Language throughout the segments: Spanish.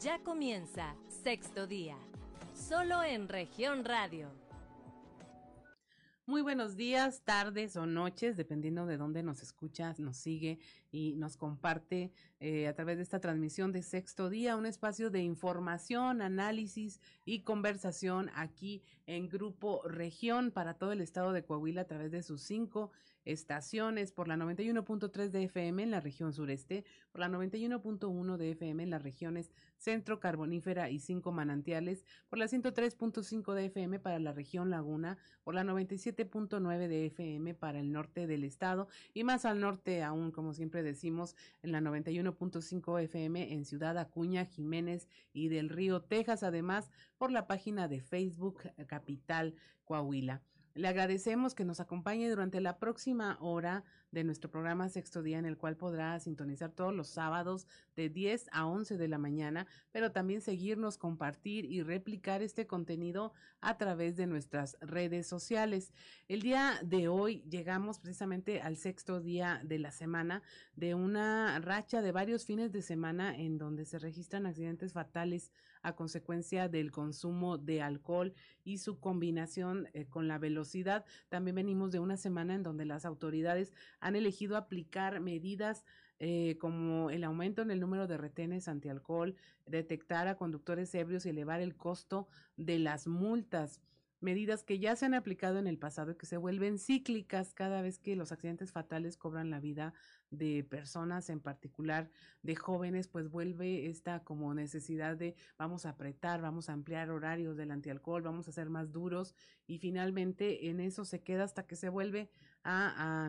Ya comienza sexto día, solo en región radio. Muy buenos días, tardes o noches, dependiendo de dónde nos escucha, nos sigue y nos comparte eh, a través de esta transmisión de sexto día, un espacio de información, análisis y conversación aquí en Grupo Región para todo el estado de Coahuila a través de sus cinco estaciones por la 91.3 de FM en la región sureste, por la 91.1 de FM en las regiones centro, carbonífera y cinco manantiales, por la 103.5 de FM para la región laguna, por la 97.9 de FM para el norte del estado y más al norte aún, como siempre decimos, en la 91.5 FM en Ciudad Acuña, Jiménez y del Río, Texas, además por la página de Facebook Capital Coahuila. Le agradecemos que nos acompañe durante la próxima hora de nuestro programa Sexto Día, en el cual podrá sintonizar todos los sábados de 10 a 11 de la mañana, pero también seguirnos, compartir y replicar este contenido a través de nuestras redes sociales. El día de hoy llegamos precisamente al sexto día de la semana de una racha de varios fines de semana en donde se registran accidentes fatales a consecuencia del consumo de alcohol y su combinación eh, con la velocidad. También venimos de una semana en donde las autoridades han elegido aplicar medidas eh, como el aumento en el número de retenes antialcohol, detectar a conductores ebrios y elevar el costo de las multas medidas que ya se han aplicado en el pasado y que se vuelven cíclicas cada vez que los accidentes fatales cobran la vida de personas, en particular de jóvenes, pues vuelve esta como necesidad de vamos a apretar, vamos a ampliar horarios del antialcohol, vamos a ser más duros y finalmente en eso se queda hasta que se vuelve a,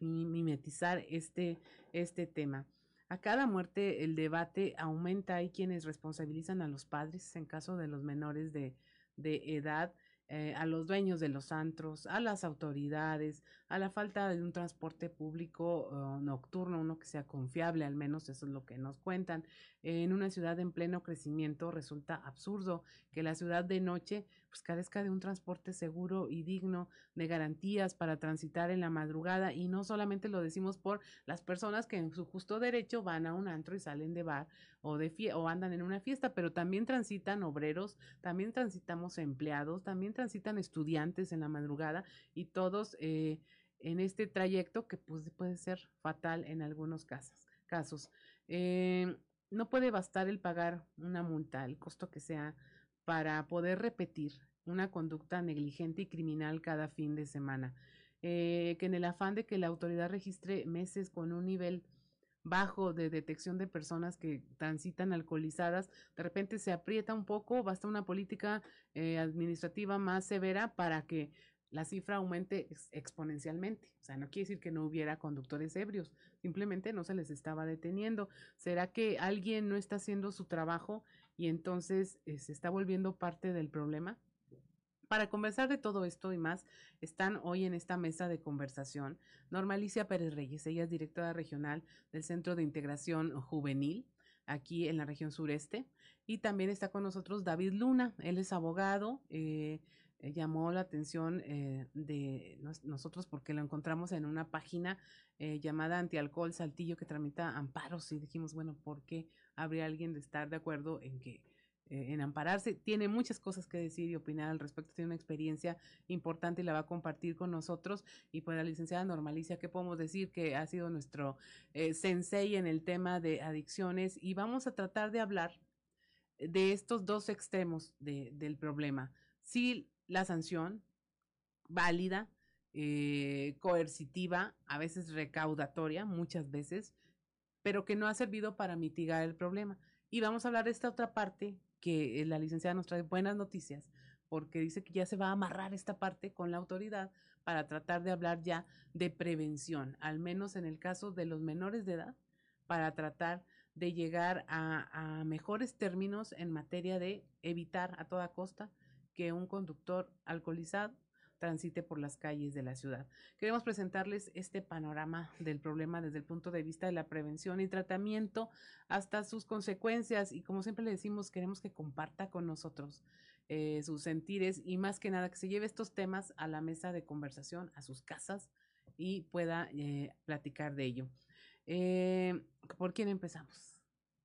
mimetizar este, este tema. A cada muerte el debate aumenta, hay quienes responsabilizan a los padres en caso de los menores de, de edad eh, a los dueños de los antros, a las autoridades, a la falta de un transporte público nocturno, uno que sea confiable, al menos eso es lo que nos cuentan. en una ciudad en pleno crecimiento resulta absurdo que la ciudad de noche pues carezca de un transporte seguro y digno, de garantías para transitar en la madrugada y no solamente lo decimos por las personas que en su justo derecho van a un antro y salen de bar o de o andan en una fiesta, pero también transitan obreros, también transitamos empleados, también transitan estudiantes en la madrugada y todos eh, en este trayecto que pues, puede ser fatal en algunos casos. casos. Eh, no puede bastar el pagar una multa, el costo que sea, para poder repetir una conducta negligente y criminal cada fin de semana. Eh, que en el afán de que la autoridad registre meses con un nivel bajo de detección de personas que transitan alcoholizadas, de repente se aprieta un poco, basta una política eh, administrativa más severa para que la cifra aumente exponencialmente. O sea, no quiere decir que no hubiera conductores ebrios, simplemente no se les estaba deteniendo. ¿Será que alguien no está haciendo su trabajo y entonces eh, se está volviendo parte del problema? Para conversar de todo esto y más, están hoy en esta mesa de conversación Normalicia Pérez Reyes, ella es directora regional del Centro de Integración Juvenil aquí en la región sureste. Y también está con nosotros David Luna, él es abogado, eh, eh, llamó la atención eh, de nosotros porque lo encontramos en una página llamada Antialcohol Saltillo que tramita amparos y dijimos, bueno, ¿por qué habría alguien de estar de acuerdo en que eh, en ampararse. Tiene muchas cosas que decir y opinar al respecto. Tiene una experiencia importante y la va a compartir con nosotros. Y pues la licenciada Normalicia, ¿qué podemos decir? Que ha sido nuestro eh, sensei en el tema de adicciones. Y vamos a tratar de hablar de estos dos extremos del problema. Si la sanción válida, eh, coercitiva, a veces recaudatoria, muchas veces, pero que no ha servido para mitigar el problema. Y vamos a hablar de esta otra parte que eh, la licenciada nos trae buenas noticias porque dice que ya se va a amarrar esta parte con la autoridad para tratar de hablar ya de prevención, al menos en el caso de los menores de edad, para tratar de llegar a, a mejores términos en materia de evitar a toda costa que un conductor alcoholizado transite por las calles de la ciudad. Queremos presentarles este panorama del problema desde el punto de vista de la prevención y tratamiento hasta sus consecuencias y como siempre le decimos, queremos que comparta con nosotros eh, sus sentires y más que nada que se lleve estos temas a la mesa de conversación, a sus casas y pueda eh, platicar de ello. Eh, ¿Por quién empezamos?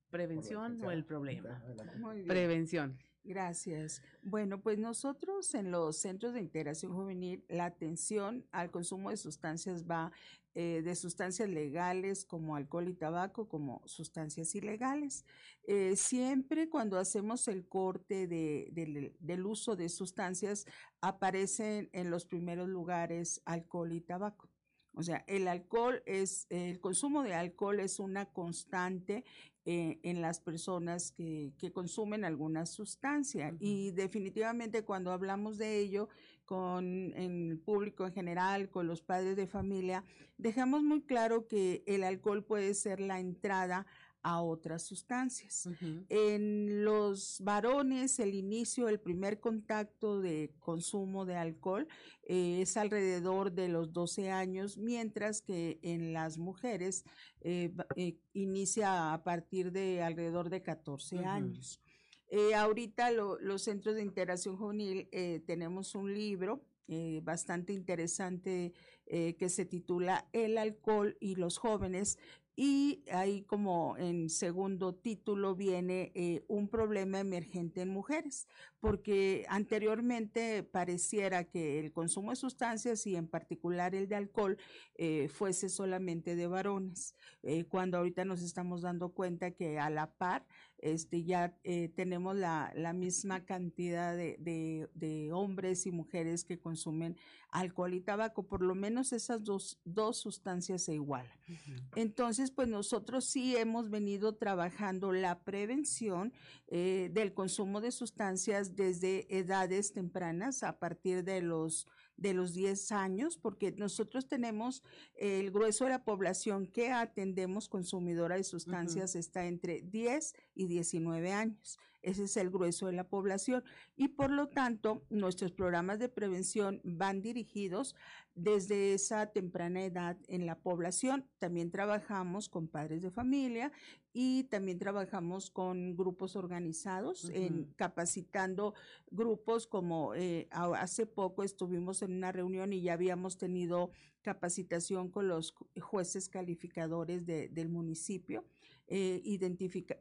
prevención o el problema. Muy bien. Prevención. Gracias. Bueno, pues nosotros en los centros de integración juvenil, la atención al consumo de sustancias va eh, de sustancias legales como alcohol y tabaco, como sustancias ilegales. Eh, siempre cuando hacemos el corte de- del- del uso de sustancias, aparecen en los primeros lugares alcohol y tabaco. O sea, el alcohol es, el consumo de alcohol es una constante eh, en las personas que, que consumen alguna sustancia. Y definitivamente cuando hablamos de ello con en el público en general, con los padres de familia, dejamos muy claro que el alcohol puede ser la entrada a otras sustancias. En los varones, el inicio, el primer contacto de consumo de alcohol eh, es alrededor de los 12 años, mientras que en las mujeres eh, eh, inicia a partir de alrededor de 14 Ujú. años. Ahorita lo- los centros de integración juvenil tenemos un libro eh, bastante interesante eh, que se titula El alcohol y los jóvenes y ahí como en segundo título viene eh, un problema emergente en mujeres, porque anteriormente pareciera que el consumo de sustancias y en particular el de alcohol eh, fuese solamente de varones, eh, cuando ahorita nos estamos dando cuenta que a la par este, ya eh, tenemos la, la misma cantidad de, de- de hombres y mujeres que consumen alcohol y tabaco, por lo menos esas dos, dos sustancias se igualan. Entonces, pues nosotros sí hemos venido trabajando la prevención eh, del consumo de sustancias desde edades tempranas, a partir de los de los 10 años, porque nosotros tenemos el grueso de la población que atendemos consumidora de sustancias está entre 10 y 19 años. Ese es el grueso de la población y por lo tanto nuestros programas de prevención van dirigidos desde esa temprana edad en la población. También trabajamos con padres de familia y también trabajamos con grupos organizados en capacitando grupos como eh, hace poco estuvimos en una reunión y ya habíamos tenido capacitación con los ju- jueces calificadores de- del municipio eh,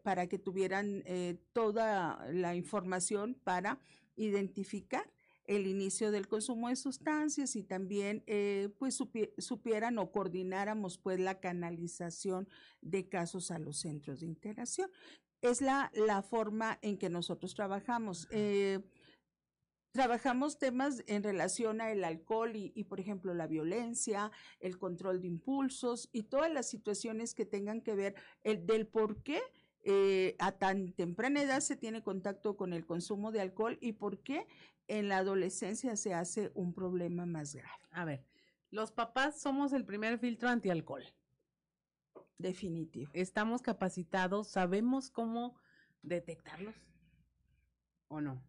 para que tuvieran eh, toda la información para identificar el inicio del consumo de sustancias y también eh, pues supie- supieran o coordináramos pues la canalización de casos a los centros de integración. Es la, la forma en que nosotros trabajamos. Eh, trabajamos temas en relación al alcohol y, y, por ejemplo, la violencia, el control de impulsos y todas las situaciones que tengan que ver el, del por qué eh, a tan temprana edad se tiene contacto con el consumo de alcohol y por qué en la adolescencia se hace un problema más grave. A ver, los papás somos el primer filtro antialcohol. Definitivo. Estamos capacitados, sabemos cómo detectarlos o no.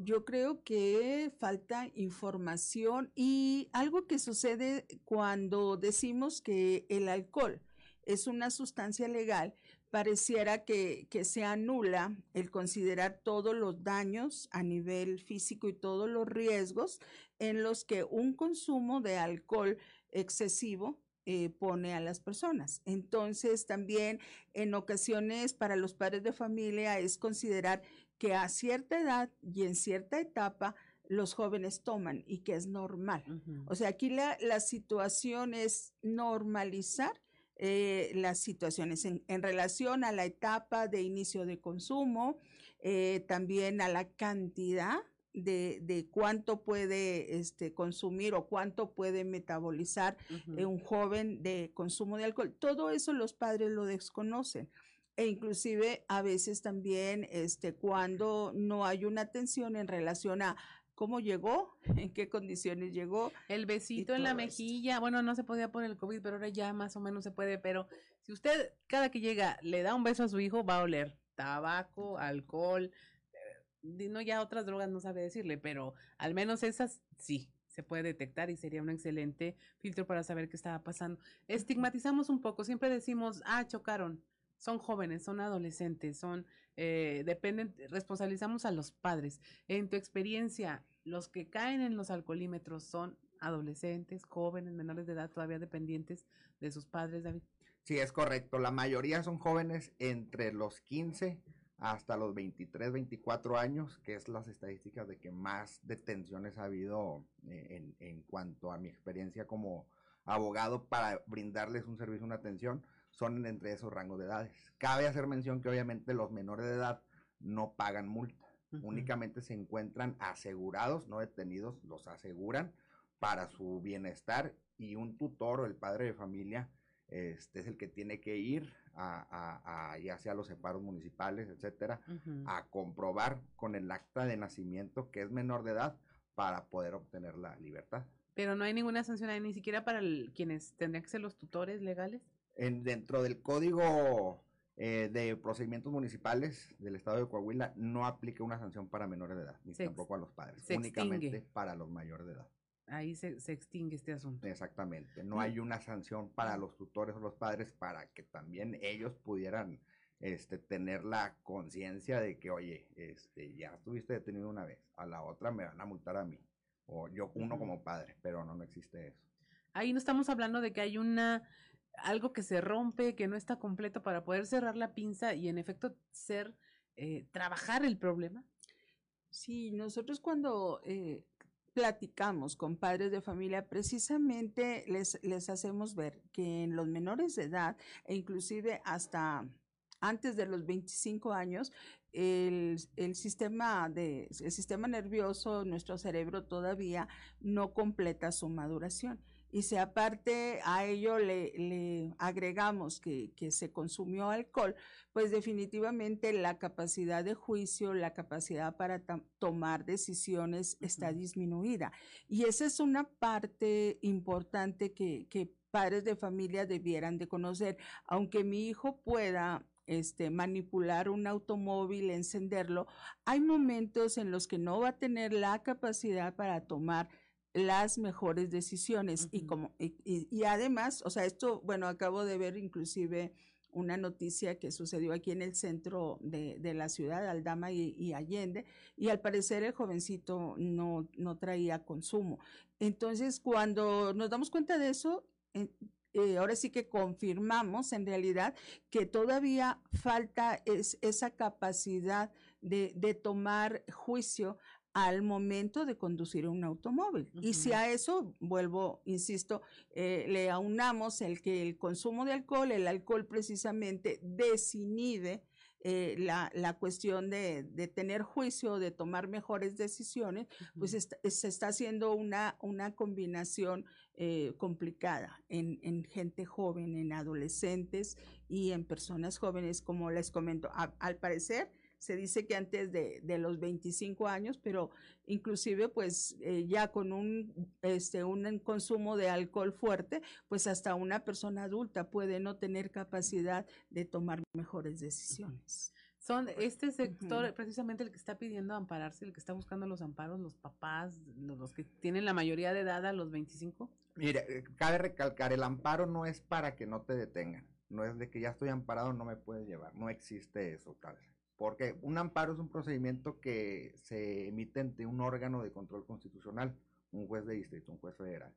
Yo creo que falta información y algo que sucede cuando decimos que el alcohol es una sustancia legal, pareciera que, que se anula el considerar todos los daños a nivel físico y todos los riesgos en los que un consumo de alcohol excesivo eh, pone a las personas. Entonces, también en ocasiones para los padres de familia es considerar que a cierta edad y en cierta etapa los jóvenes toman y que es normal. O sea, aquí la, la situación es normalizar eh, las situaciones en, en relación a la etapa de inicio de consumo, eh, también a la cantidad de, de cuánto puede este, consumir o cuánto puede metabolizar eh, un joven de consumo de alcohol. Todo eso los padres lo desconocen. E inclusive a veces también este, cuando no hay una atención en relación a cómo llegó, en qué condiciones llegó. El besito en la esto. mejilla, bueno, no se podía por el COVID, pero ahora ya más o menos se puede, pero si usted cada que llega le da un beso a su hijo, va a oler tabaco, alcohol, eh, no ya otras drogas no sabe decirle, pero al menos esas sí se puede detectar y sería un excelente filtro para saber qué estaba pasando. Estigmatizamos un poco, siempre decimos, ah, chocaron, son jóvenes, son adolescentes, son, eh, dependen, responsabilizamos a los padres. En tu experiencia, los que caen en los alcoholímetros son adolescentes, jóvenes, menores de edad, todavía dependientes de sus padres, David. Sí, es correcto. La mayoría son jóvenes entre los 15 hasta los 23, 24 años, que es las estadísticas de que más detenciones ha habido eh, en, en, cuanto a mi experiencia como abogado para brindarles un servicio, una atención, son entre esos rangos de edades. Cabe hacer mención que obviamente los menores de edad no pagan multa, uh -huh. únicamente se encuentran asegurados, no detenidos, los aseguran para su bienestar y un tutor o el padre de familia este es el que tiene que ir a, a, a ya sea los separos municipales, etcétera, uh -huh. a comprobar con el acta de nacimiento que es menor de edad para poder obtener la libertad. Pero no hay ninguna sanción ahí, ni siquiera para el, quienes tendrían que ser los tutores legales. En, dentro del código eh, de procedimientos municipales del estado de Coahuila no aplica una sanción para menores de edad, ni se tampoco a los padres, únicamente extingue. para los mayores de edad ahí se, se, extingue este asunto. Exactamente, no hay una sanción para los tutores o los padres para que también ellos pudieran este, tener la conciencia de que, oye, este, ya estuviste detenido una vez, a la otra me van a multar a mí, o yo uno uh -huh. como padre, pero no, no existe eso. Ahí no estamos hablando de que hay una algo que se rompe, que no está completo para poder cerrar la pinza y en efecto ser, eh, trabajar el problema. Sí, nosotros cuando eh, platicamos con padres de familia, precisamente les, les hacemos ver que en los menores de edad e inclusive hasta antes de los 25 años, el, el, sistema de, el sistema nervioso, nuestro cerebro todavía no completa su maduración. Y si aparte a ello le, le agregamos que, que, se consumió alcohol, pues definitivamente la capacidad de juicio, la capacidad para tomar decisiones está disminuida. Y esa es una parte importante que, que padres de familia debieran de conocer. Aunque mi hijo pueda este, manipular un automóvil, encenderlo, hay momentos en los que no va a tener la capacidad para tomar las mejores decisiones uh -huh. y como y, y, y, además, o sea, esto, bueno, acabo de ver inclusive una noticia que sucedió aquí en el centro de, de la ciudad, Aldama y, y, Allende, y al parecer el jovencito no, no traía consumo. Entonces, cuando nos damos cuenta de eso, eh, eh, ahora sí que confirmamos en realidad que todavía falta es, esa capacidad de, de tomar juicio al momento de conducir un automóvil. Uh -huh. Y si a eso, vuelvo, insisto, eh, le aunamos el que el consumo de alcohol, el alcohol precisamente desinhibe eh, la, la, cuestión de, de, tener juicio, de tomar mejores decisiones, uh -huh. pues está, se está haciendo una, una combinación eh, complicada en, en, gente joven, en adolescentes y en personas jóvenes, como les comento. A, al parecer, se dice que antes de, de, los 25 años, pero inclusive pues eh, ya con un, este, un consumo de alcohol fuerte, pues hasta una persona adulta puede no tener capacidad de tomar mejores decisiones. Son este sector uh -huh. precisamente el que está pidiendo ampararse, el que está buscando los amparos, los papás, los, los que tienen la mayoría de edad a los 25. Mire, eh, cabe recalcar, el amparo no es para que no te detengan, no es de que ya estoy amparado, no me puedes llevar, no existe eso, tal porque un amparo es un procedimiento que se emite ante un órgano de control constitucional, un juez de distrito, un juez federal.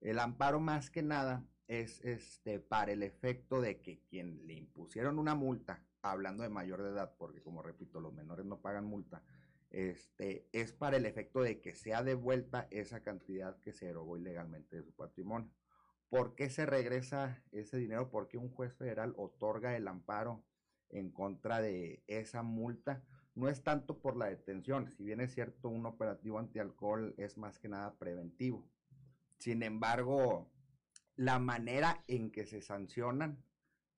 El amparo más que nada es este para el efecto de que quien le impusieron una multa, hablando de mayor de edad, porque como repito, los menores no pagan multa, este, es para el efecto de que sea devuelta esa cantidad que se erogó ilegalmente de su patrimonio. ¿Por qué se regresa ese dinero? Porque un juez federal otorga el amparo en contra de esa multa no es tanto por la detención, si bien es cierto un operativo antialcohol es más que nada preventivo. Sin embargo, la manera en que se sancionan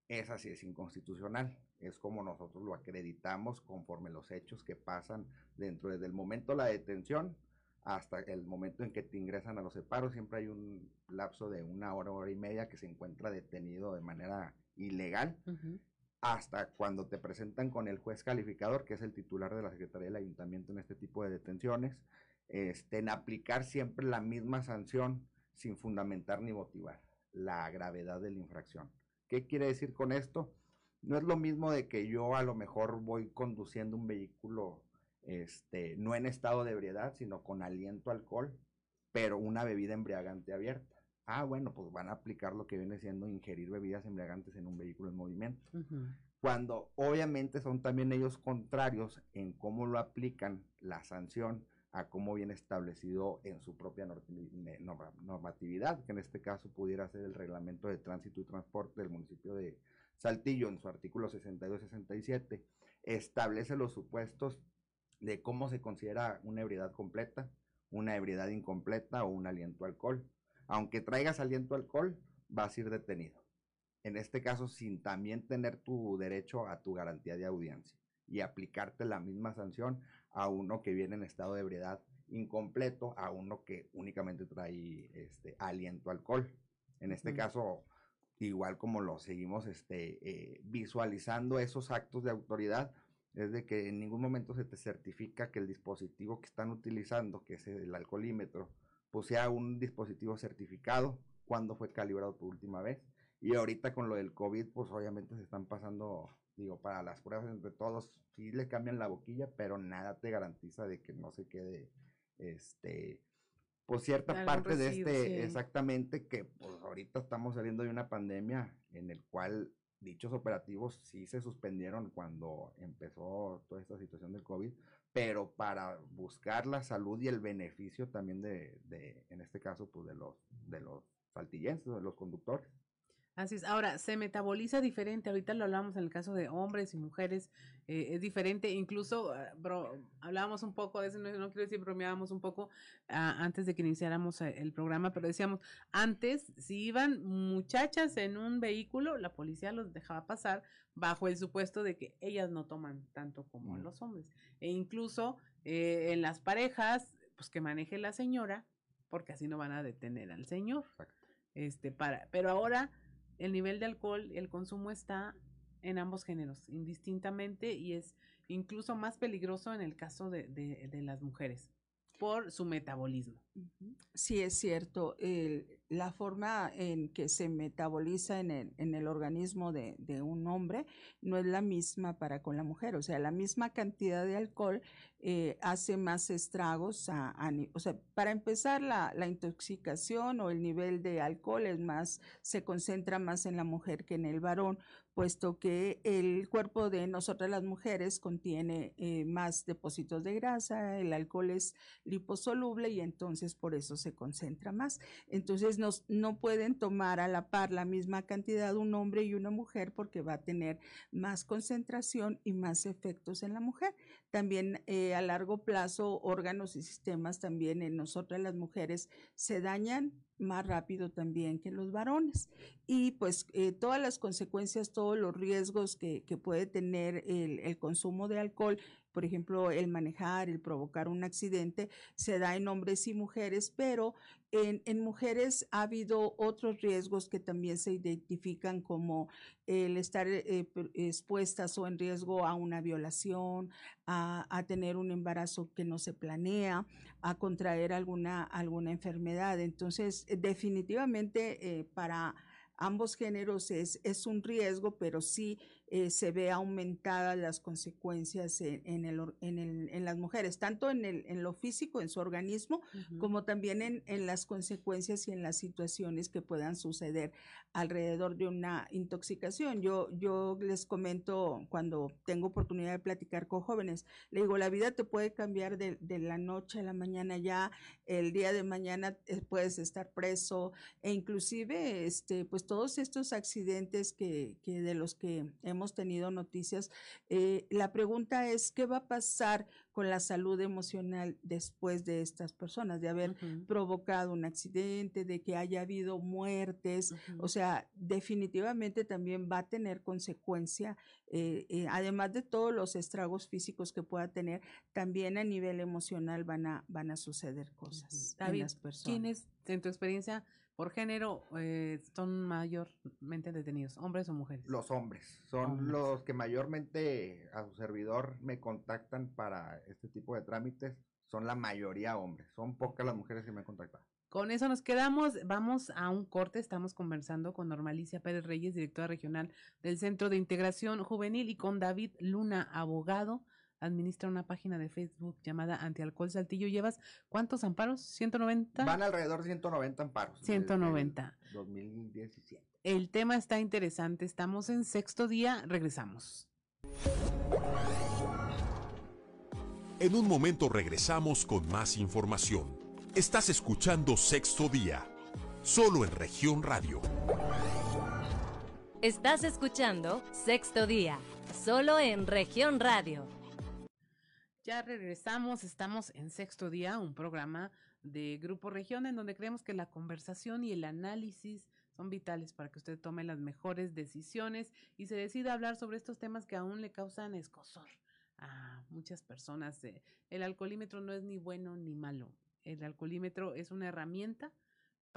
es así, es inconstitucional. Es como nosotros lo acreditamos conforme los hechos que pasan dentro desde el momento de la detención hasta el momento en que te ingresan a los separos. Siempre hay un lapso de una hora, hora y media que se encuentra detenido de manera ilegal. Hasta cuando te presentan con el juez calificador, que es el titular de la Secretaría del Ayuntamiento en este tipo de detenciones, este, en aplicar siempre la misma sanción sin fundamentar ni motivar la gravedad de la infracción. ¿Qué quiere decir con esto? No es lo mismo de que yo a lo mejor voy conduciendo un vehículo este, no en estado de ebriedad, sino con aliento alcohol, pero una bebida embriagante abierta. Ah, bueno, pues van a aplicar lo que viene siendo ingerir bebidas embriagantes en un vehículo en movimiento. Cuando obviamente son también ellos contrarios en cómo lo aplican la sanción a cómo viene establecido en su propia normatividad, que en este caso pudiera ser el reglamento de tránsito y transporte del municipio de Saltillo en su artículo 62-67, establece los supuestos de cómo se considera una ebriedad completa, una ebriedad incompleta o un aliento alcohol. Aunque traigas aliento alcohol, vas a ir detenido. En este caso, sin también tener tu derecho a tu garantía de audiencia y aplicarte la misma sanción a uno que viene en estado de ebriedad incompleto, a uno que únicamente trae este aliento alcohol. En este caso, igual como lo seguimos este, eh, visualizando esos actos de autoridad, es de que en ningún momento se te certifica que el dispositivo que están utilizando, que es el alcoholímetro, pues sea un dispositivo certificado, cuando fue calibrado por última vez. Y ahorita con lo del COVID, pues obviamente se están pasando, digo, para las pruebas entre todos, sí le cambian la boquilla, pero nada te garantiza de que no se quede, este, pues cierta parte de este, exactamente, que pues ahorita estamos saliendo de una pandemia en el cual dichos operativos sí se suspendieron cuando empezó toda esta situación del COVID, pero para buscar la salud y el beneficio también de, de en este caso, pues de los, de los saltillenses, de los conductores. Así es. Ahora, se metaboliza diferente. Ahorita lo hablamos en el caso de hombres y mujeres. Eh, es diferente. Incluso, ah, bro, hablábamos un poco, de eso no, quiero decir bromeábamos un poco ah, antes de que iniciáramos eh, el programa, pero decíamos, antes, si iban muchachas en un vehículo, la policía los dejaba pasar bajo el supuesto de que ellas no toman tanto como los hombres. E incluso eh, en las parejas, pues que maneje la señora, porque así no van a detener al señor. Este, para, pero ahora el nivel de alcohol, el consumo está en ambos géneros, indistintamente, y es incluso más peligroso en el caso de, de, las mujeres por su metabolismo. Sí, es cierto. la forma en que se metaboliza en el, en el organismo de, de, un hombre no es la misma para con la mujer. O sea, la misma cantidad de alcohol eh, hace más estragos. A, o sea, para empezar, la, la, intoxicación o el nivel de alcohol es más, se concentra más en la mujer que en el varón, puesto que el cuerpo de nosotras las mujeres contiene eh, más depósitos de grasa, el alcohol es liposoluble y entonces por eso se concentra más. Entonces nos, no pueden tomar a la par la misma cantidad un hombre y una mujer porque va a tener más concentración y más efectos en la mujer. También eh, a largo plazo órganos y sistemas también en nosotras las mujeres se dañan más rápido también que los varones. Y pues eh, todas las consecuencias, todos los riesgos que, que puede tener el, el, consumo de alcohol por ejemplo, el manejar, el provocar un accidente, se da en hombres y mujeres, pero en, en, mujeres ha habido otros riesgos que también se identifican como el estar eh, expuestas o en riesgo a una violación, a, a, tener un embarazo que no se planea, a contraer alguna, alguna enfermedad. Entonces, definitivamente eh, para ambos géneros es, es un riesgo, pero sí eh, se ve aumentadas las consecuencias en, el, en, el, en, las mujeres, tanto en, el, en lo físico, en su organismo, como también en, en, las consecuencias y en las situaciones que puedan suceder alrededor de una intoxicación. Yo, yo les comento cuando tengo oportunidad de platicar con jóvenes, le digo, la vida te puede cambiar de, de la noche a la mañana ya, el día de mañana eh, puedes estar preso e inclusive, este, pues todos estos accidentes que, que de los que hemos hemos tenido noticias. Eh, la pregunta es, ¿qué va a pasar con la salud emocional después de estas personas, de haber provocado un accidente, de que haya habido muertes? O sea, definitivamente también va a tener consecuencia, eh, eh, además de todos los estragos físicos que pueda tener, también a nivel emocional van a, van a suceder cosas en las personas. ¿Quiénes, en tu experiencia, por género eh, son mayormente detenidos, hombres o mujeres? Los hombres, son los que mayormente a su servidor me contactan para este tipo de trámites, son la mayoría hombres, son pocas las mujeres que me contactan. Con eso nos quedamos, vamos a un corte, estamos conversando con Normalicia Pérez Reyes, directora regional del Centro de Integración Juvenil, y con David Luna, abogado administra una página de Facebook llamada Antialcohol Saltillo. ¿Llevas cuántos amparos? ¿190? Van alrededor de 190 amparos. 190. 2017. El tema está interesante. Estamos en sexto día. Regresamos. En un momento regresamos con más información. Estás escuchando Sexto Día, solo en región radio. Estás escuchando Sexto Día, solo en región radio. Ya regresamos, estamos en Sexto Día, un programa de Grupo Región en donde creemos que la conversación y el análisis son vitales para que usted tome las mejores decisiones y se decida hablar sobre estos temas que aún le causan escosor a muchas personas. El alcoholímetro no es ni bueno ni malo. El alcoholímetro es una herramienta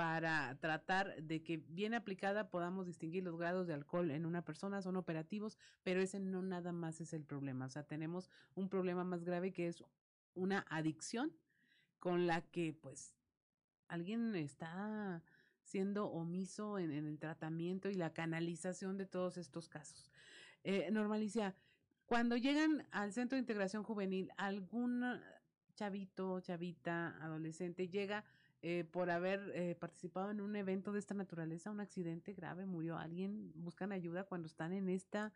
para tratar de que bien aplicada podamos distinguir los grados de alcohol en una persona, son operativos, pero ese no nada más es el problema. O sea, tenemos un problema más grave que es una adicción con la que pues alguien está siendo omiso en, el tratamiento y la canalización de todos estos casos. Eh, Normalicia, cuando llegan al centro de integración juvenil, algún chavito, chavita, adolescente llega eh, por haber eh, participado en un evento de esta naturaleza, un accidente grave, murió alguien, buscan ayuda cuando están en esta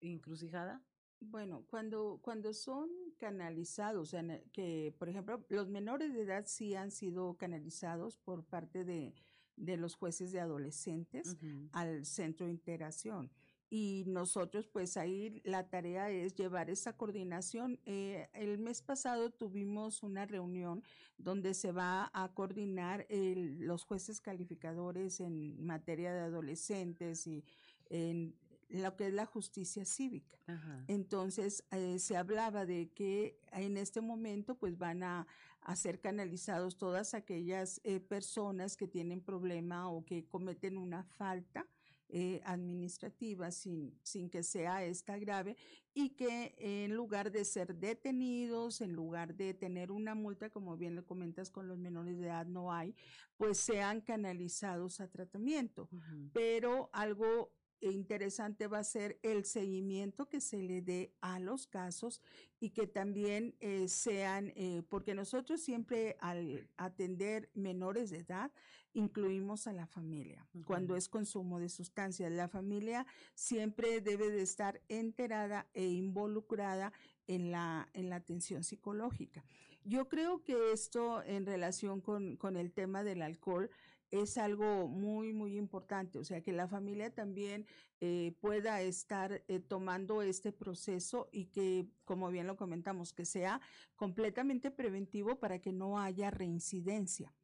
encrucijada? Bueno, cuando, cuando son canalizados, que por ejemplo los menores de edad sí han sido canalizados por parte de, de los jueces de adolescentes uh -huh. al centro de integración y nosotros pues ahí la tarea es llevar esa coordinación. Eh, el mes pasado tuvimos una reunión donde se va a coordinar el, los jueces calificadores en materia de adolescentes y en lo que es la justicia cívica. Ajá. Entonces eh, se hablaba de que en este momento pues van a, a ser canalizados todas aquellas eh, personas que tienen problema o que cometen una falta eh, administrativa sin, sin que sea esta grave y que en lugar de ser detenidos, en lugar de tener una multa, como bien le comentas con los menores de edad no hay, pues sean canalizados a tratamiento. Uh -huh. Pero algo interesante va a ser el seguimiento que se le dé a los casos y que también eh, sean, eh, porque nosotros siempre al atender menores de edad incluimos a la familia uh -huh. cuando es consumo de sustancias. La familia siempre debe de estar enterada e involucrada en la, en la atención psicológica. Yo creo que esto en relación con, con el tema del alcohol, es algo muy, muy importante. O sea, que la familia también eh, pueda estar eh, tomando este proceso y que, como bien lo comentamos, que sea completamente preventivo para que no haya reincidencia.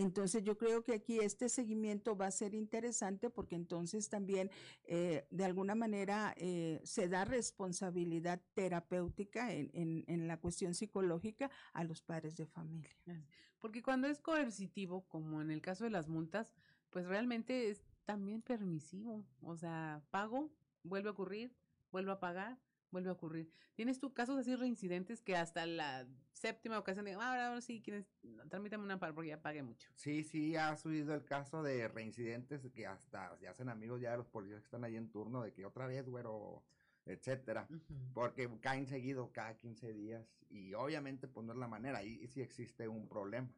Entonces yo creo que aquí este seguimiento va a ser interesante porque entonces también eh, de alguna manera eh, se da responsabilidad terapéutica en, en, en, la cuestión psicológica a los padres de familia. Porque cuando es coercitivo, como en el caso de las multas, pues realmente es también permisivo. O sea, pago, vuelve a ocurrir, vuelvo a pagar vuelve a ocurrir. ¿Tienes tú casos así reincidentes que hasta la séptima ocasión digan, ahora, ahora sí, quieres, tramítame una par porque ya pagué mucho? Sí, sí, ha subido el caso de reincidentes que hasta se hacen amigos ya de los policías que están ahí en turno de que otra vez, güero, etcétera, uh -huh. porque caen seguido cada 15 días y obviamente pues no es la manera, ahí sí existe un problema.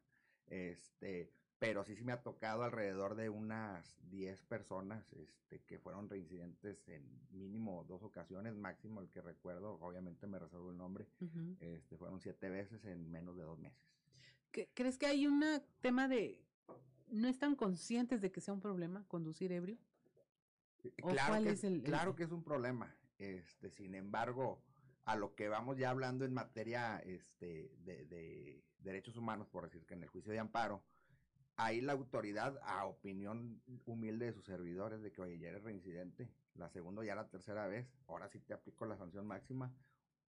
Este, pero sí, sí me ha tocado alrededor de unas 10 personas este, que fueron reincidentes en mínimo dos ocasiones, máximo el que recuerdo, obviamente me reservo el nombre, uh -huh. este, fueron siete veces en menos de dos meses. ¿Crees que hay un tema de no están conscientes de que sea un problema conducir ebrio? Claro, que, es el, claro el... que es un problema, este, sin embargo, a lo que vamos ya hablando en materia este, de, de derechos humanos, por decir que en el juicio de amparo, ahí la autoridad, a opinión humilde de sus servidores, de que, oye, ya eres reincidente, la segunda ya la tercera vez, ahora sí te aplico la sanción máxima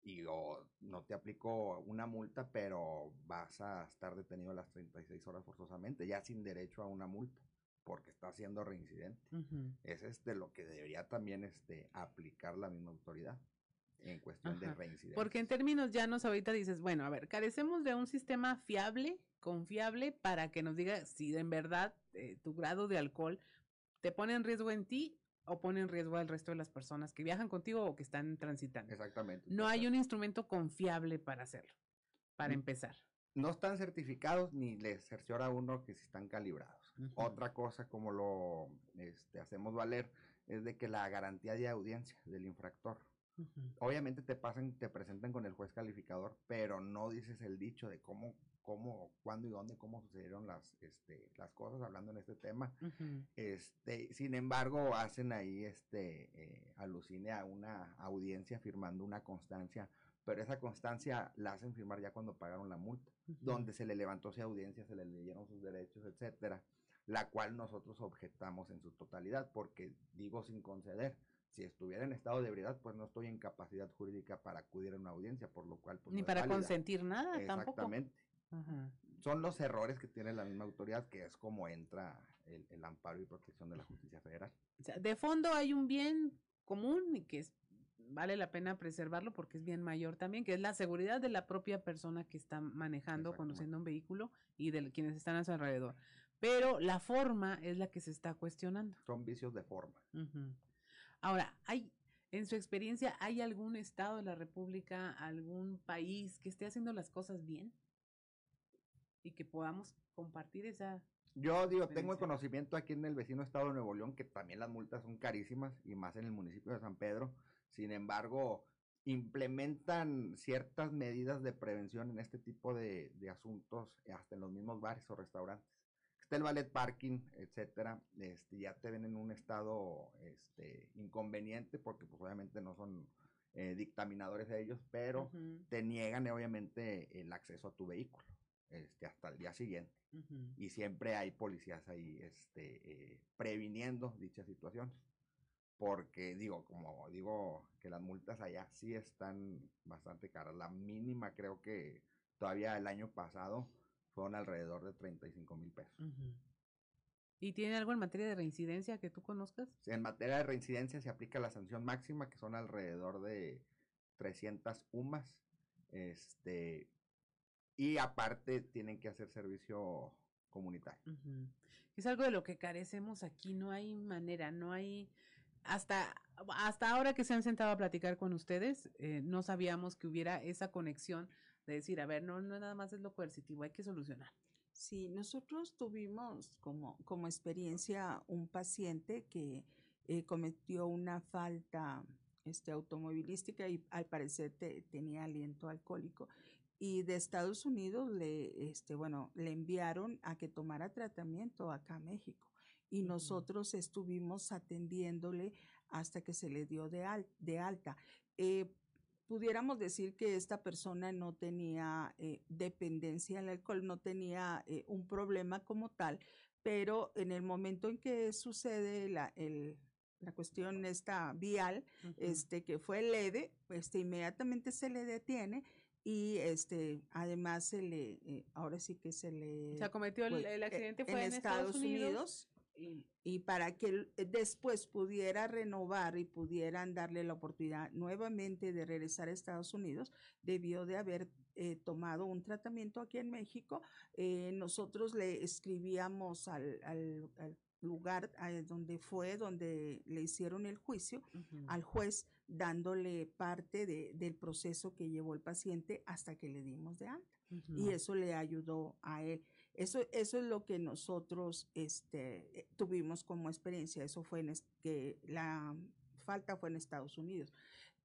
y o no te aplico una multa, pero vas a estar detenido las 36 horas forzosamente, ya sin derecho a una multa, porque está siendo reincidente. Uh -huh. Ese es de lo que debería también este, aplicar la misma autoridad en cuestión Ajá. de reincidencia. Porque en términos llanos ahorita dices, bueno, a ver, carecemos de un sistema fiable, confiable, para que nos diga si en verdad eh, tu grado de alcohol te pone en riesgo en ti o pone en riesgo al resto de las personas que viajan contigo o que están transitando. Exactamente. No hay un instrumento confiable para hacerlo, para empezar. No están certificados ni les cerciora a uno que si están calibrados. Otra cosa como lo este, hacemos valer es de que la garantía de audiencia del infractor. Obviamente te pasan, te presentan con el juez calificador, pero no dices el dicho de cómo, cómo, cuándo y dónde, cómo sucedieron las, este, las cosas hablando en este tema. Este, sin embargo, hacen ahí este eh, alucine a una audiencia firmando una constancia, pero esa constancia la hacen firmar ya cuando pagaron la multa, donde se le levantó esa audiencia, se le leyeron sus derechos, etcétera, la cual nosotros objetamos en su totalidad, porque digo sin conceder. Si estuviera en estado de ebriedad, pues no estoy en capacidad jurídica para acudir a una audiencia, por lo cual pues, Ni no para válida. consentir nada tampoco. Exactamente Ajá. son los errores que tiene la misma autoridad, que es como entra el, el amparo y protección de la justicia federal. O sea, de fondo hay un bien común y que es- vale la pena preservarlo porque es bien mayor también, que es la seguridad de la propia persona que está manejando, conduciendo un vehículo y de quienes están a su alrededor. Pero la forma es la que se está cuestionando. Son vicios de forma. Ahora, hay, en su experiencia, ¿hay algún estado de la República, algún país que esté haciendo las cosas bien? Y que podamos compartir esa... Yo digo, tengo el conocimiento aquí en el vecino estado de Nuevo León que también las multas son carísimas y más en el municipio de San Pedro. Sin embargo, implementan ciertas medidas de prevención en este tipo de, de asuntos, hasta en los mismos bares o restaurantes. Está el ballet parking, etcétera, este, ya te ven en un estado este, inconveniente porque pues obviamente no son eh, dictaminadores de ellos, pero te niegan obviamente el acceso a tu vehículo este, hasta el día siguiente y siempre hay policías ahí este, eh, previniendo dichas situaciones. Porque digo, como digo, que las multas allá sí están bastante caras. La mínima creo que todavía el año pasado fueron alrededor de 35 mil pesos. Ujú. ¿Y tiene algo en materia de reincidencia que tú conozcas? En materia de reincidencia se aplica la sanción máxima, que son alrededor de 300 UMAS. Este, y aparte tienen que hacer servicio comunitario. Ujú. Es algo de lo que carecemos aquí, no hay manera, no hay, hasta, hasta ahora que se han sentado a platicar con ustedes, eh, no sabíamos que hubiera esa conexión de decir, a ver, no, no nada más es lo coercitivo, hay que solucionar. Sí, nosotros tuvimos como, como experiencia un paciente que eh, cometió una falta este, automovilística y al parecer te- tenía aliento alcohólico. Y de Estados Unidos le, este, bueno, le enviaron a que tomara tratamiento acá a México. Y Ujú. nosotros estuvimos atendiéndole hasta que se le dio de, al- de alta. Eh, pudiéramos decir que esta persona no tenía eh, dependencia al alcohol, no tenía eh, un problema como tal, pero en el momento en que sucede la, el- la cuestión esta vial, Ujú. este que fue leve, este inmediatamente se le detiene y este además se le eh, ahora sí que se le o sea, cometió el, el eh, accidente fue en, Estados, Unidos. y- y para que él, eh, después pudiera renovar y pudieran darle la oportunidad nuevamente de regresar a Estados Unidos, debió de haber eh, tomado un tratamiento aquí en México. Eh, nosotros le escribíamos al, al- al lugar donde fue, donde le hicieron el juicio, al juez dándole parte de- del proceso que llevó el paciente hasta que le dimos de alta y eso le ayudó a él. Eso, eso es lo que nosotros este, eh, tuvimos como experiencia. Eso fue en es- que la falta fue en Estados Unidos.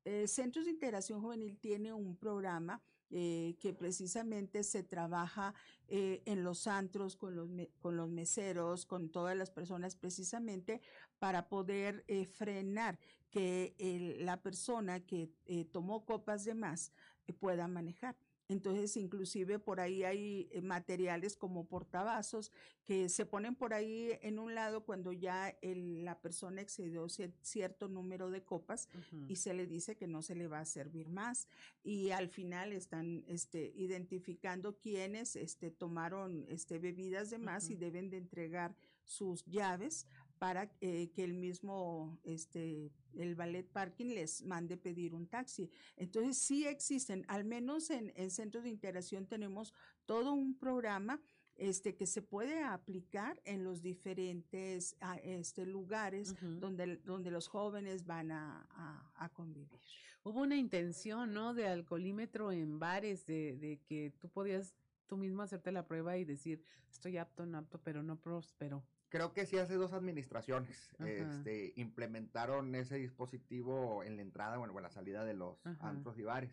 Eh, Centros de Integración Juvenil tiene un programa eh, que precisamente se trabaja eh, en los antros con los, me- con los meseros, con todas las personas, precisamente para poder eh, frenar que el- la persona que eh, tomó copas de más eh, pueda manejar. Entonces, inclusive por ahí hay eh, materiales como portavasos que se ponen por ahí en un lado cuando ya el- la persona excedió cier- cierto número de copas y se le dice que no se le va a servir más. Y al final están este, identificando quiénes este, tomaron este, bebidas de más y deben de entregar sus llaves para eh, que el mismo, este, el ballet parking les mande pedir un taxi. Entonces sí existen, al menos en, en centros de integración tenemos todo un programa este, que se puede aplicar en los diferentes ah, este, lugares donde, donde los jóvenes van a, a- a convivir. Hubo una intención, ¿no? De alcoholímetro en bares, de, de que tú podías tú mismo hacerte la prueba y decir, estoy apto, no apto, pero no próspero. Creo que sí hace dos administraciones Ajá. este, implementaron ese dispositivo en la entrada, bueno, o en la salida de los Ajá. antros y bares.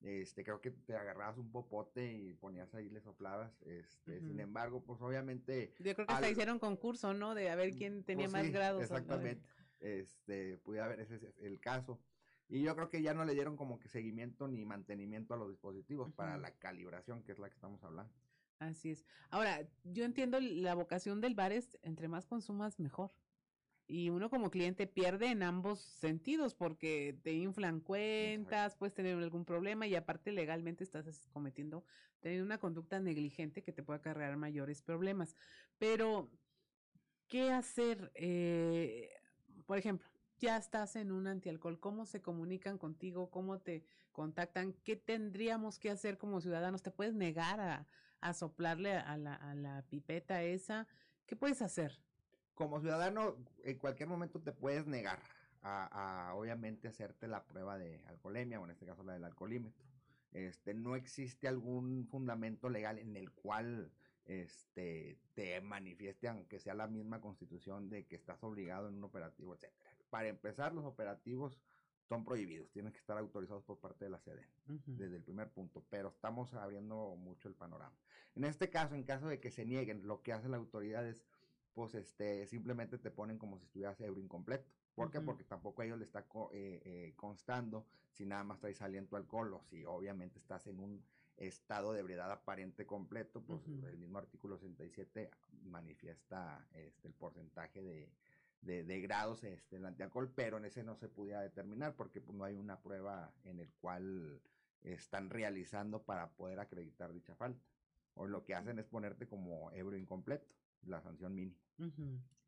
Este, creo que te agarrabas un popote y ponías ahí, le soplabas. Este, Sin embargo, pues obviamente Yo creo que hasta Al- hicieron concurso, ¿no? De a ver quién tenía Pues más sí, grados. Exactamente. Este, pudiera haber ese es el caso. Y yo creo que ya no le dieron como que seguimiento ni mantenimiento a los dispositivos para la calibración, que es la que estamos hablando. Así es. Ahora, yo entiendo la vocación del bar es entre más consumas, mejor. Y uno como cliente pierde en ambos sentidos porque te inflan cuentas, puedes tener algún problema y aparte legalmente estás cometiendo teniendo una conducta negligente que te puede acarrear mayores problemas. Pero, ¿qué hacer? Eh, por ejemplo, ya estás en un antialcohol, ¿cómo se comunican contigo? ¿Cómo te contactan? ¿Qué tendríamos que hacer como ciudadanos? ¿Te puedes negar a, a soplarle a la, a la pipeta esa? ¿Qué puedes hacer? Como ciudadano, en cualquier momento te puedes negar a, obviamente hacerte la prueba de alcoholemia, o en este caso la del alcoholímetro. Este, no existe algún fundamento legal en el cual este, te manifieste, aunque sea la misma constitución, de que estás obligado en un operativo, etcétera. Para empezar, los operativos son prohibidos, tienen que estar autorizados por parte de la sede desde el primer punto, pero estamos abriendo mucho el panorama. En este caso, en caso de que se nieguen, lo que hace la autoridad es, pues, este, simplemente te ponen como si estuvieras ebrio incompleto. ¿Por qué? Porque tampoco a ellos le está co- eh, eh, constando si nada más traes aliento alcohol o si obviamente estás en un estado de ebriedad aparente completo, pues el mismo artículo 67 manifiesta este, el porcentaje de, de, de grados este, del antialcohol, pero en ese no se pudiera determinar porque pues, no hay una prueba en el cual están realizando para poder acreditar dicha falta. O lo que hacen es ponerte como ebrio incompleto, la sanción mínima.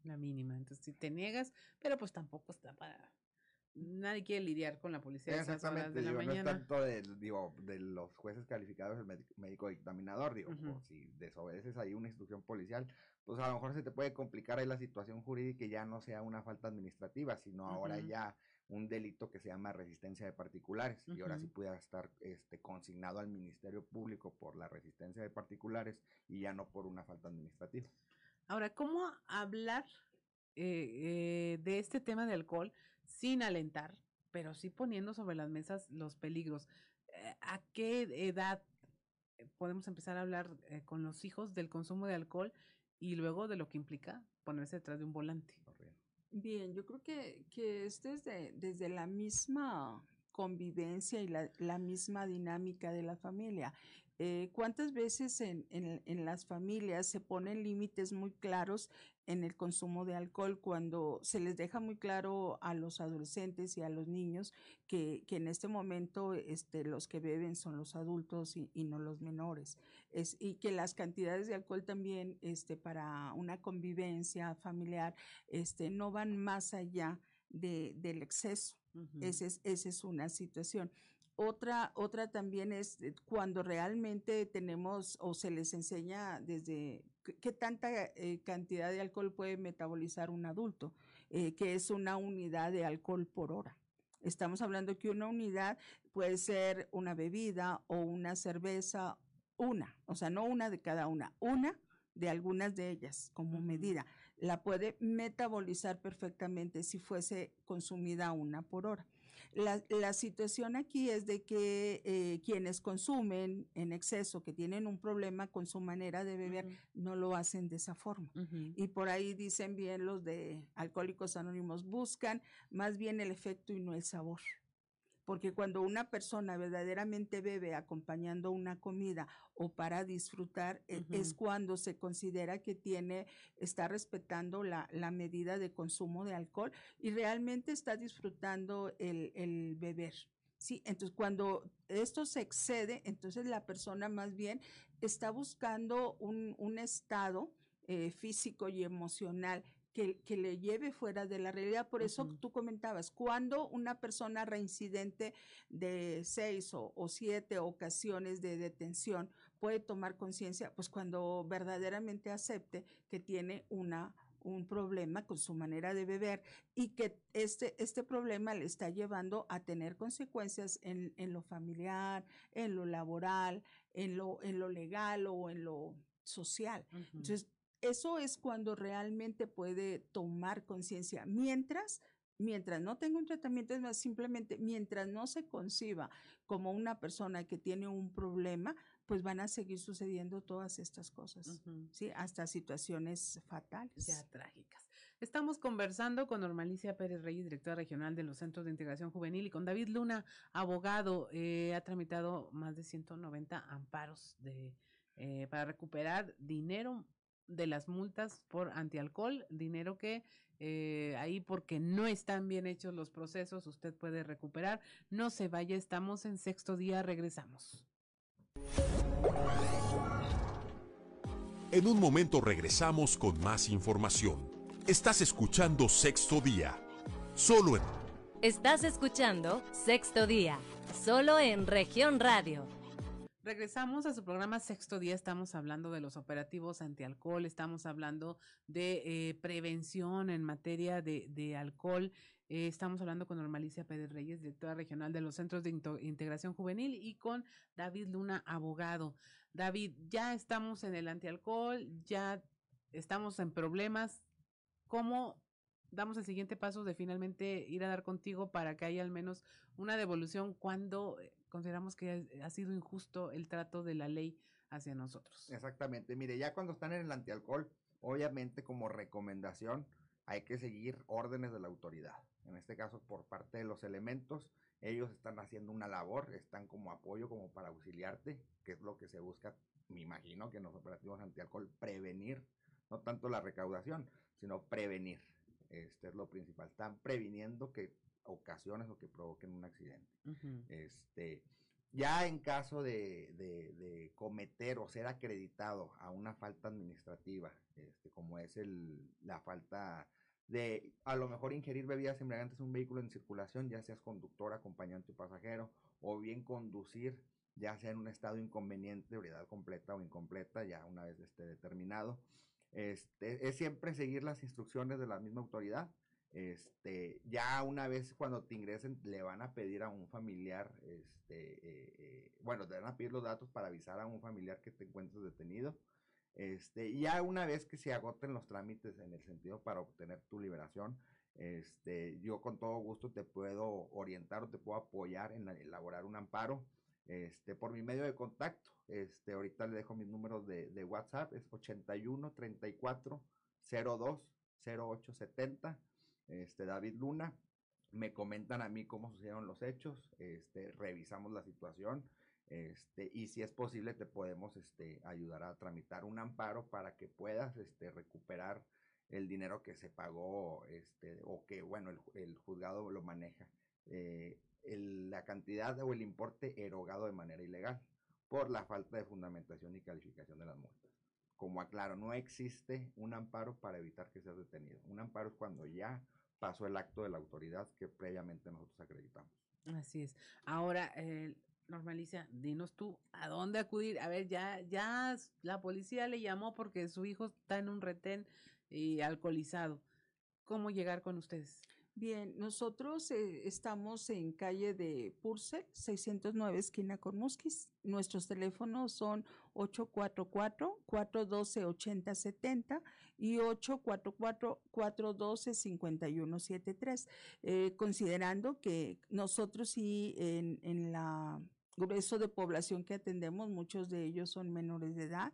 La mínima. Entonces, si te niegas, pero pues tampoco está para. Nadie quiere lidiar con la policía a esas horas Exactamente, de la no es tanto de, digo, de los jueces calificados, el médico, dictaminador, digo, por si desobedeces ahí una instrucción policial, pues a lo mejor se te puede complicar ahí la situación jurídica y ya no sea una falta administrativa, sino ahora ya un delito que se llama resistencia de particulares y ahora sí pudiera estar este, consignado al Ministerio Público por la resistencia de particulares y ya no por una falta administrativa. Ahora, ¿cómo hablar eh, eh, de este tema de alcohol sin alentar, pero sí poniendo sobre las mesas los peligros? Eh, ¿A qué edad podemos empezar a hablar eh, con los hijos del consumo de alcohol y luego de lo que implica ponerse detrás de un volante? Bien, yo creo que, que es desde, desde la misma convivencia y la, la misma dinámica de la familia. Eh, ¿Cuántas veces en, en- en las familias se ponen límites muy claros en el consumo de alcohol cuando se les deja muy claro a los adolescentes y a los niños que, que en este momento este, los que beben son los adultos y, y no los menores? Es, y que las cantidades de alcohol también este, para una convivencia familiar este, no van más allá de, del exceso. Esa es, esa es una situación. Otra, otra también es eh, cuando realmente tenemos o se les enseña desde qué, tanta eh, cantidad de alcohol puede metabolizar un adulto, eh, que es una unidad de alcohol por hora. Estamos hablando que una unidad puede ser una bebida o una cerveza, una, o sea, no una de cada una, una de algunas de ellas como medida. La puede metabolizar perfectamente si fuese consumida una por hora. La, la situación aquí es de que eh, quienes consumen en exceso, que tienen un problema con su manera de beber, no lo hacen de esa forma. Y por ahí dicen bien los de Alcohólicos Anónimos, buscan más bien el efecto y no el sabor. Porque cuando una persona verdaderamente bebe acompañando una comida o para disfrutar, e- es cuando se considera que tiene, está respetando la, la medida de consumo de alcohol y realmente está disfrutando el, el beber. Sí, entonces cuando esto se excede, entonces la persona más bien está buscando un, un estado eh, físico y emocional que, que le lleve fuera de la realidad. Por eso tú comentabas, cuando una persona reincidente de seis o, o siete ocasiones de detención puede tomar conciencia? Pues cuando verdaderamente acepte que tiene una un problema con su manera de beber y que este, este problema le está llevando a tener consecuencias en, en lo familiar, en lo laboral, en lo, en lo legal o en lo social. Uh -huh. Entonces, eso es cuando realmente puede tomar conciencia. Mientras, mientras no tenga un tratamiento, es más, simplemente mientras no se conciba como una persona que tiene un problema, pues van a seguir sucediendo todas estas cosas, uh -huh. ¿sí? Hasta situaciones fatales. Ya trágicas. Estamos conversando con Normalicia Pérez Reyes, directora regional de los Centros de Integración Juvenil, y con David Luna, abogado. Eh, ha tramitado más de 190 amparos de, eh, para recuperar dinero de las multas por antialcohol, dinero que eh, ahí porque no están bien hechos los procesos, usted puede recuperar. No se vaya, estamos en sexto día, regresamos. En un momento regresamos con más información. Estás escuchando Sexto Día, solo en... Estás escuchando Sexto Día, solo en región radio. Regresamos a su programa Sexto Día, estamos hablando de los operativos antialcohol, estamos hablando de eh, prevención en materia de, alcohol, eh, estamos hablando con Normalicia Pérez Reyes, directora regional de los Centros de Integración Juvenil y con David Luna, abogado. David, ya estamos en el antialcohol, ya estamos en problemas, ¿cómo damos el siguiente paso de finalmente ir a dar contigo para que haya al menos una devolución cuando consideramos que ha sido injusto el trato de la ley hacia nosotros. Exactamente. Mire, ya cuando están en el antialcohol, obviamente como recomendación hay que seguir órdenes de la autoridad. En este caso, por parte de los elementos, ellos están haciendo una labor, están como apoyo, como para auxiliarte, que es lo que se busca, me imagino, que en los operativos antialcohol, prevenir, no tanto la recaudación, sino prevenir. Este es lo principal. Están previniendo que ocasiones o que provoquen un accidente. Uh -huh. Este, ya en caso de, de, de, cometer o ser acreditado a una falta administrativa, este, como es el, la falta de a lo mejor ingerir bebidas embriagantes en un vehículo en circulación, ya seas conductor, acompañante o pasajero, o bien conducir, ya sea en un estado inconveniente, de ebriedad completa o incompleta, ya una vez esté determinado. Este, es siempre seguir las instrucciones de la misma autoridad, este, ya una vez cuando te ingresen le van a pedir a un familiar, este, eh, eh, bueno, te van a pedir los datos para avisar a un familiar que te encuentres detenido. Este, ya una vez que se agoten los trámites en el sentido para obtener tu liberación, este, yo con todo gusto te puedo orientar o te puedo apoyar en elaborar un amparo, este, por mi medio de contacto. Este, ahorita le dejo mis números de, de WhatsApp, es 81 34 02 08 70 este, David Luna, me comentan a mí cómo sucedieron los hechos, este, revisamos la situación, este, y si es posible te podemos este, ayudar a tramitar un amparo para que puedas este, recuperar el dinero que se pagó este, o que, bueno, el, el juzgado lo maneja, eh, la cantidad o el importe erogado de manera ilegal por la falta de fundamentación y calificación de las multas. Como aclaro, no existe un amparo para evitar que seas detenido. Un amparo es cuando ya pasó el acto de la autoridad que previamente nosotros acreditamos. Así es. Ahora, eh, Normalicia, dinos tú, ¿a dónde acudir? A ver, ya, ya la policía le llamó porque su hijo está en un retén y alcoholizado. ¿Cómo llegar con ustedes? Bien, nosotros eh, estamos en calle de Purcell, 609 esquina con Musquis. Nuestros teléfonos son 844-412-8070 y 844-412-5173. Eh, considerando que nosotros sí en, en la grueso de población que atendemos, muchos de ellos son menores de edad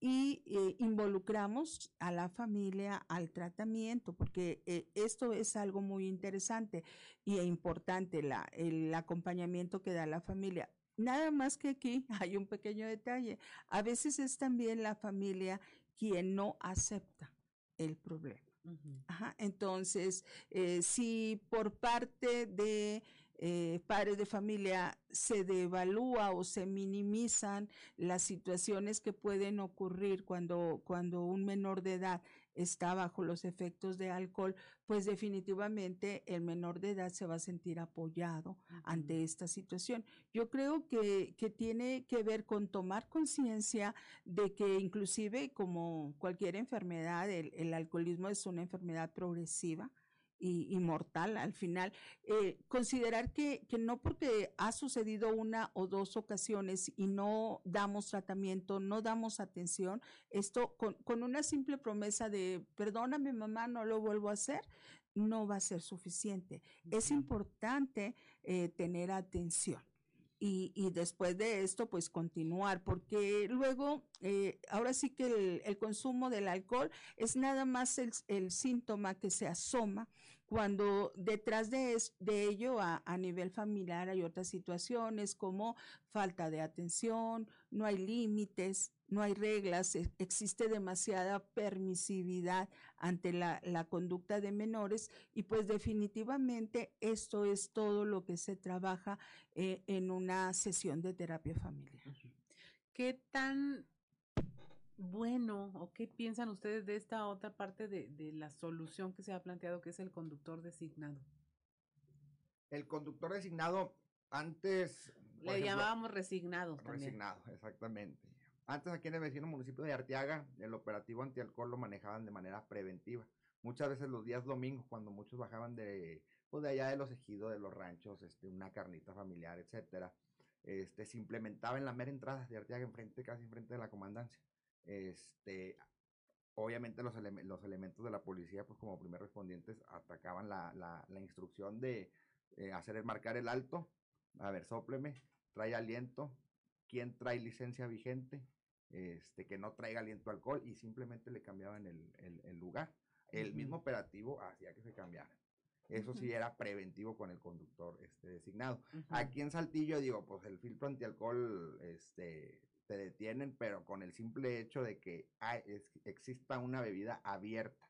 y eh, involucramos a la familia al tratamiento, porque eh, esto es algo muy interesante y importante, la, el acompañamiento que da la familia. Nada más que aquí hay un pequeño detalle. A veces es también la familia quien no acepta el problema. Uh -huh. Ajá, entonces, eh, si por parte de eh, padres de familia se devalúa o se minimizan las situaciones que pueden ocurrir cuando, cuando un menor de edad está bajo los efectos de alcohol, pues definitivamente el menor de edad se va a sentir apoyado ante esta situación. Yo creo que, que tiene que ver con tomar conciencia de que inclusive como cualquier enfermedad, el, el alcoholismo es una enfermedad progresiva y, mortal al final. Eh, considerar que, que, no porque ha sucedido una o dos ocasiones y no damos tratamiento, no damos atención, esto con, con una simple promesa de perdóname mamá, no lo vuelvo a hacer, no va a ser suficiente. Es importante eh, tener atención. Y, y, después de esto, pues continuar, porque luego, eh, ahora sí que el, el, consumo del alcohol es nada más el, síntoma que se asoma cuando detrás de, es, de ello a, a, nivel familiar hay otras situaciones como falta de atención, no hay límites, no hay reglas, existe demasiada permisividad ante la, la, conducta de menores y pues definitivamente esto es todo lo que se trabaja eh, en una sesión de terapia familiar. ¿Qué tan bueno, ¿o qué piensan ustedes de esta otra parte de, de, la solución que se ha planteado, que es el conductor designado? El conductor designado, antes... Le ejemplo, llamábamos resignado. Resignado, también. exactamente. Antes aquí en el vecino municipio de Arteaga, el operativo antialcohol lo manejaban de manera preventiva. Muchas veces los días domingos, cuando muchos bajaban de, pues de allá de los ejidos, de los ranchos, este, una carnita familiar, etcétera, este, se implementaba en la mera entrada de Arteaga, enfrente, casi enfrente de la comandancia este, obviamente los, ele los, elementos de la policía, pues como primer respondientes, atacaban la instrucción de eh, hacer el marcar el alto, a ver, sopleme, trae aliento, quién trae licencia vigente, este, que no traiga aliento alcohol y simplemente le cambiaban el, el, el lugar. El uh -huh. mismo operativo hacía que se cambiara. Eso sí era preventivo con el conductor este, designado. Uh -huh. Aquí en Saltillo, digo, pues el filtro antialcohol este, te detienen, pero con el simple hecho de que hay, es, exista una bebida abierta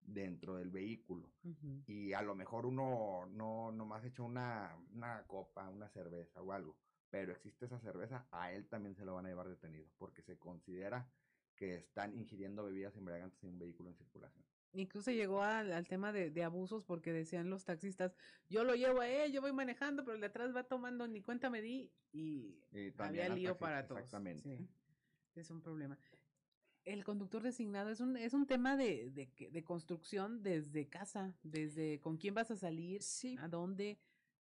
dentro del vehículo uh -huh. y a lo mejor uno no nomás echa una, una copa, una cerveza o algo, pero existe esa cerveza, a él también se lo van a llevar detenido porque se considera que están ingiriendo bebidas embriagantes en un vehículo en circulación. Incluso llegó al, al tema de, de, abusos porque decían los taxistas, yo lo llevo a él, yo voy manejando, pero el de atrás va tomando, ni cuenta me di y, y había lío taxista, para todos. Exactamente. Sí, es un problema. El conductor designado es un, es un tema de, de, de construcción desde casa, desde con quién vas a salir, sí. a dónde,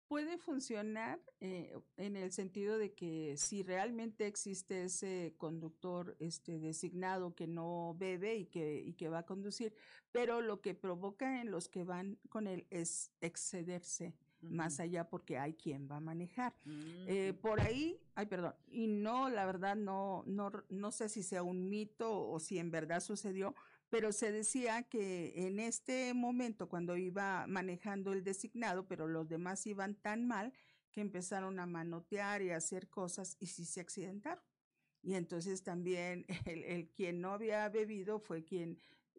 puede funcionar eh, en el sentido de que si realmente existe ese conductor este, designado que no bebe y que, y que va a conducir, pero lo que provoca en los que van con él es excederse. Uh -huh. más allá porque hay quien va a manejar. Uh -huh. eh, por ahí, ay, perdón, y no, la verdad, no, no, no sé si sea un mito o si en verdad sucedió, pero se decía que en este momento, cuando iba manejando el designado, pero los demás iban tan mal que empezaron a manotear y a hacer cosas y sí se accidentaron. Y entonces también el, el quien no había bebido fue quien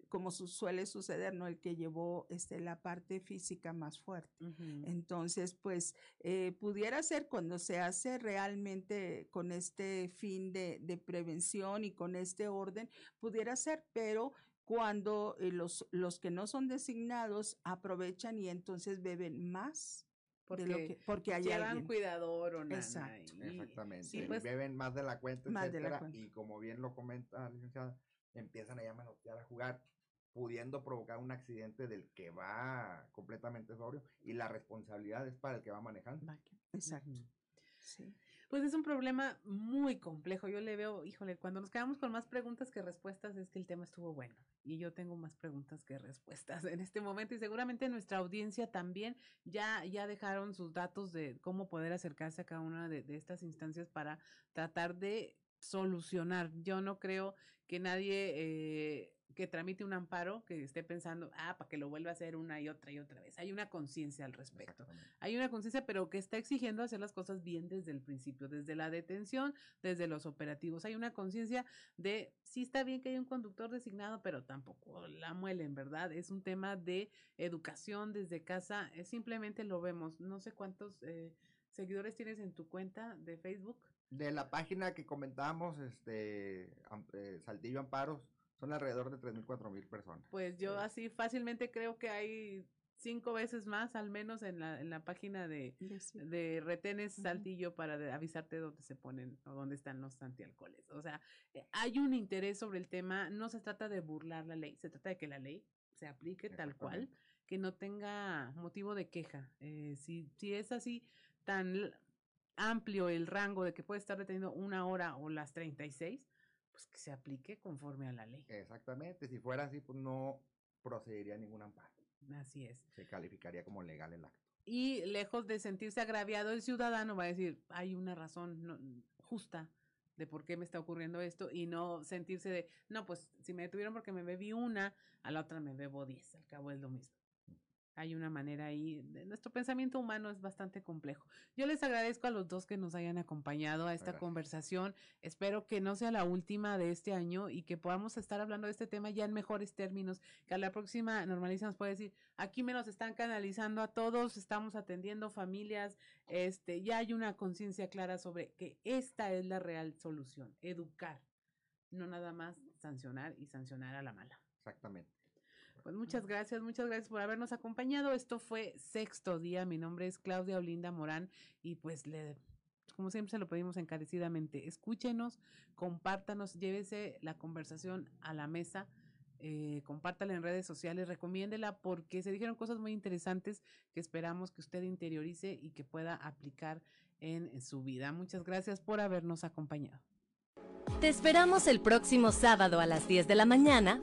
como su, suele suceder, ¿no? El que llevó este, la parte física más fuerte. Uh -huh. Entonces, pues, eh, pudiera ser cuando se hace realmente con este fin de, de, prevención y con este orden, pudiera ser, pero cuando eh, los, los que no son designados aprovechan y entonces beben más porque, de lo que, porque hay llevan alguien. cuidador o nada. Exacto. Y, Exactamente. Sí, pues, beben más de la cuenta, más etcétera, de la cuenta. y como bien lo comenta la licenciada, empiezan a llamar a jugar pudiendo provocar un accidente del que va completamente sobrio y la responsabilidad es para el que va manejando. Exacto. Sí. Pues es un problema muy complejo. Yo le veo, híjole, cuando nos quedamos con más preguntas que respuestas es que el tema estuvo bueno. Y yo tengo más preguntas que respuestas en este momento. Y seguramente nuestra audiencia también ya, ya dejaron sus datos de cómo poder acercarse a cada una de, estas instancias para tratar de solucionar. Yo no creo que nadie eh, que tramite un amparo que esté pensando, ah, para que lo vuelva a hacer una y otra y otra vez. Hay una conciencia al respecto. Hay una conciencia, pero que está exigiendo hacer las cosas bien desde el principio, desde la detención, desde los operativos. Hay una conciencia de, sí está bien que haya un conductor designado, pero tampoco la muelen, ¿verdad? Es un tema de educación desde casa. Es simplemente lo vemos. No sé cuántos eh, seguidores tienes en tu cuenta de Facebook. De la página que comentábamos, este, eh, Saltillo Amparos, Son alrededor de 3.000, 4.000 personas. Pues yo así fácilmente creo que hay cinco veces más, al menos en la, en la página de, de retenes Saltillo para avisarte dónde se ponen o dónde están los antialcoholes. O sea, eh, hay un interés sobre el tema, no se trata de burlar la ley, se trata de que la ley se aplique tal cual, que no tenga motivo de queja. Eh, si, si es así tan amplio el rango de que puede estar detenido una hora o las 36, pues que se aplique conforme a la ley. Exactamente, si fuera así, pues no procedería ningún amparo. Así es. Se calificaría como legal el acto. Y lejos de sentirse agraviado, el ciudadano va a decir, hay una razón justa de por qué me está ocurriendo esto y no sentirse de, no, pues si me detuvieron porque me bebí una, a la otra me bebo diez, al cabo es lo mismo hay una manera ahí, nuestro pensamiento humano es bastante complejo. Yo les agradezco a los dos que nos hayan acompañado a esta conversación. Espero que no sea la última de este año y que podamos estar hablando de este tema ya en mejores términos, que a la próxima normaliza nos puede decir, aquí me los están canalizando a todos, estamos atendiendo familias, este, ya hay una conciencia clara sobre que esta es la real solución, educar, no nada más sancionar y sancionar a la mala. Exactamente. Pues muchas gracias, muchas gracias por habernos acompañado. Esto fue sexto día. Mi nombre es Claudia Olinda Morán y pues le, como siempre se lo pedimos encarecidamente, escúchenos, compártanos, llévese la conversación a la mesa. Eh, compártala en redes sociales, recomiéndela porque se dijeron cosas muy interesantes que esperamos que usted interiorice y que pueda aplicar en su vida. Muchas gracias por habernos acompañado. Te esperamos el próximo sábado a las 10 de la mañana